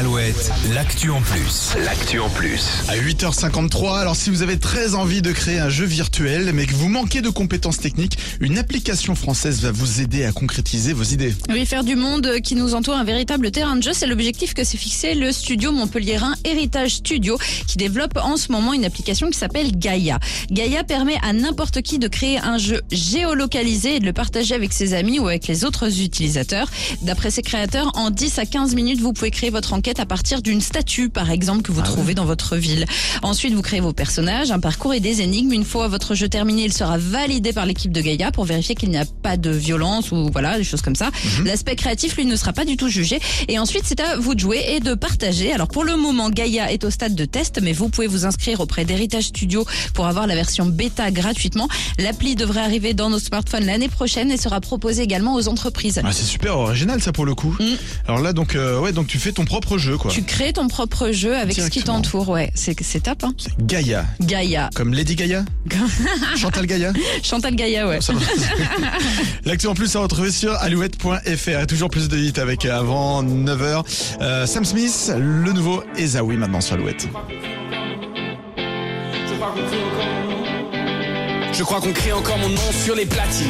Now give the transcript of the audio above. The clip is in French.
Alouette, l'actu en plus. L'actu en plus. À 8h53, alors si vous avez très envie de créer un jeu virtuel mais que vous manquez de compétences techniques, une application française va vous aider à concrétiser vos idées. Oui, faire du monde qui nous entoure un véritable terrain de jeu, c'est l'objectif que s'est fixé le studio montpelliérain Héritage Studio qui développe en ce moment une application qui s'appelle Gaia. Gaia permet à n'importe qui de créer un jeu géolocalisé et de le partager avec ses amis ou avec les autres utilisateurs. D'après ses créateurs, en 10 à 15 minutes, vous pouvez créer votre enquête à partir d'une statue, par exemple, que vous trouvez dans votre ville. Ensuite, vous créez vos personnages, un parcours et des énigmes. Une fois votre jeu terminé, il sera validé par l'équipe de Gaia pour vérifier qu'il n'y a pas de violence ou voilà, des choses comme ça. L'aspect créatif, lui, ne sera pas du tout jugé. Et ensuite, c'est à vous de jouer et de partager. Alors, pour le moment, Gaia est au stade de test, mais vous pouvez vous inscrire auprès d'Héritage Studio pour avoir la version bêta gratuitement. L'appli devrait arriver dans nos smartphones l'année prochaine et sera proposée également aux entreprises. Ah, c'est super original ça pour le coup. Alors là donc euh, ouais donc tu fais ton propre jeu quoi. Tu crées ton propre jeu avec ce qui t'entoure, ouais. C'est c'est top, hein. Gaïa, Gaia. comme Lady Gaia, Chantal Gaïa. Chantal Gaia, ouais. L'actu en plus à retrouver sur alouette.fr. Et toujours plus de hits avec euh, avant 9h. Euh, Sam Smith, le nouveau Ezaoui maintenant sur Alouette. Je crois qu'on crie encore mon nom sur les platines.